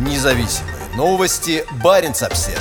Независимые новости. Барин обсерва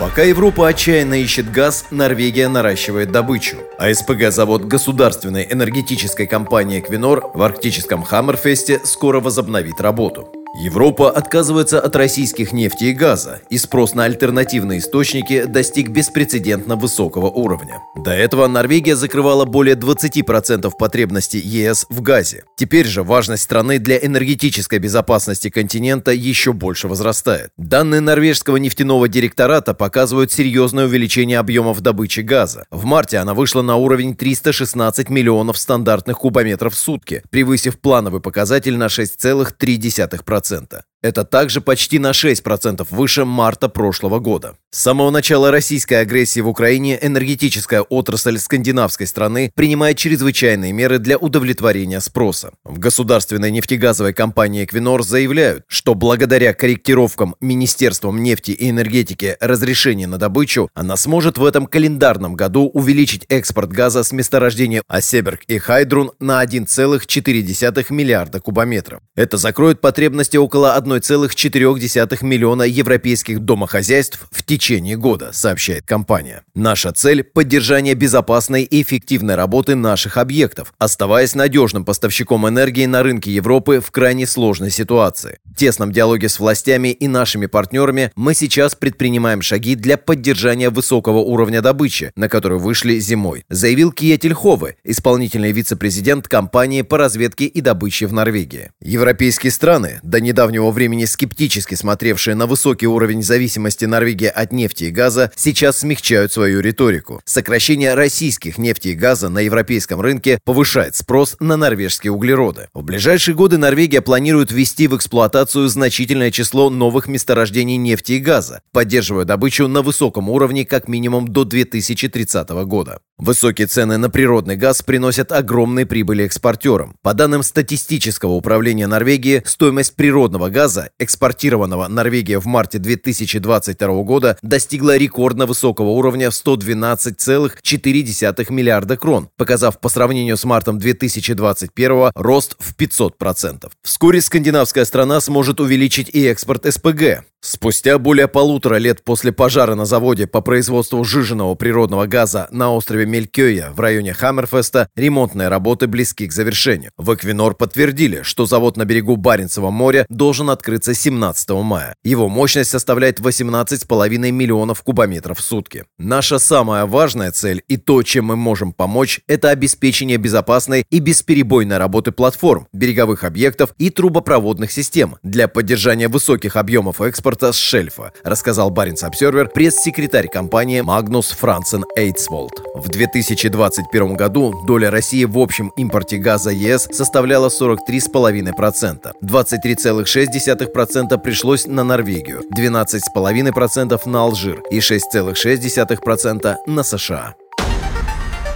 Пока Европа отчаянно ищет газ, Норвегия наращивает добычу. А СПГ-завод государственной энергетической компании «Эквинор» в арктическом Хаммерфесте скоро возобновит работу. Европа отказывается от российских нефти и газа, и спрос на альтернативные источники достиг беспрецедентно высокого уровня. До этого Норвегия закрывала более 20% потребностей ЕС в газе. Теперь же важность страны для энергетической безопасности континента еще больше возрастает. Данные норвежского нефтяного директората показывают серьезное увеличение объемов добычи газа. В марте она вышла на уровень 316 миллионов стандартных кубометров в сутки, превысив плановый показатель на 6,3%. 1%. Это также почти на 6% выше марта прошлого года. С самого начала российской агрессии в Украине энергетическая отрасль скандинавской страны принимает чрезвычайные меры для удовлетворения спроса. В государственной нефтегазовой компании «Эквинор» заявляют, что благодаря корректировкам Министерством нефти и энергетики разрешения на добычу, она сможет в этом календарном году увеличить экспорт газа с месторождения Осеберг и Хайдрун на 1,4 миллиарда кубометров. Это закроет потребности около 1 1,4 миллиона европейских домохозяйств в течение года, сообщает компания. Наша цель – поддержание безопасной и эффективной работы наших объектов, оставаясь надежным поставщиком энергии на рынке Европы в крайне сложной ситуации. В тесном диалоге с властями и нашими партнерами мы сейчас предпринимаем шаги для поддержания высокого уровня добычи, на который вышли зимой, заявил Киетель Хове, исполнительный вице-президент компании по разведке и добыче в Норвегии. Европейские страны, до недавнего времени скептически смотревшие на высокий уровень зависимости Норвегии от нефти и газа, сейчас смягчают свою риторику. Сокращение российских нефти и газа на европейском рынке повышает спрос на норвежские углероды. В ближайшие годы Норвегия планирует ввести в эксплуатацию значительное число новых месторождений нефти и газа, поддерживая добычу на высоком уровне как минимум до 2030 года. Высокие цены на природный газ приносят огромные прибыли экспортерам. По данным статистического управления Норвегии, стоимость природного газа, экспортированного Норвегией в марте 2022 года, достигла рекордно высокого уровня в 112,4 миллиарда крон, показав по сравнению с мартом 2021 рост в 500%. Вскоре скандинавская страна сможет увеличить и экспорт СПГ. Спустя более полутора лет после пожара на заводе по производству жиженного природного газа на острове Мелькёя в районе Хаммерфеста ремонтные работы близки к завершению. В Эквинор подтвердили, что завод на берегу Баренцева моря должен открыться 17 мая. Его мощность составляет 18,5 миллионов кубометров в сутки. Наша самая важная цель и то, чем мы можем помочь, это обеспечение безопасной и бесперебойной работы платформ, береговых объектов и трубопроводных систем для поддержания высоких объемов экспорта экспорта с шельфа, рассказал Баренц Обсервер пресс-секретарь компании Магнус Франсен Эйтсволд. В 2021 году доля России в общем импорте газа ЕС составляла 43,5%. 23,6% пришлось на Норвегию, 12,5% на Алжир и 6,6% на США.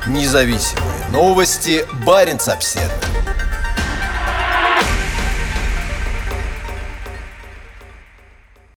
Независимые новости. Баренц Обсервер.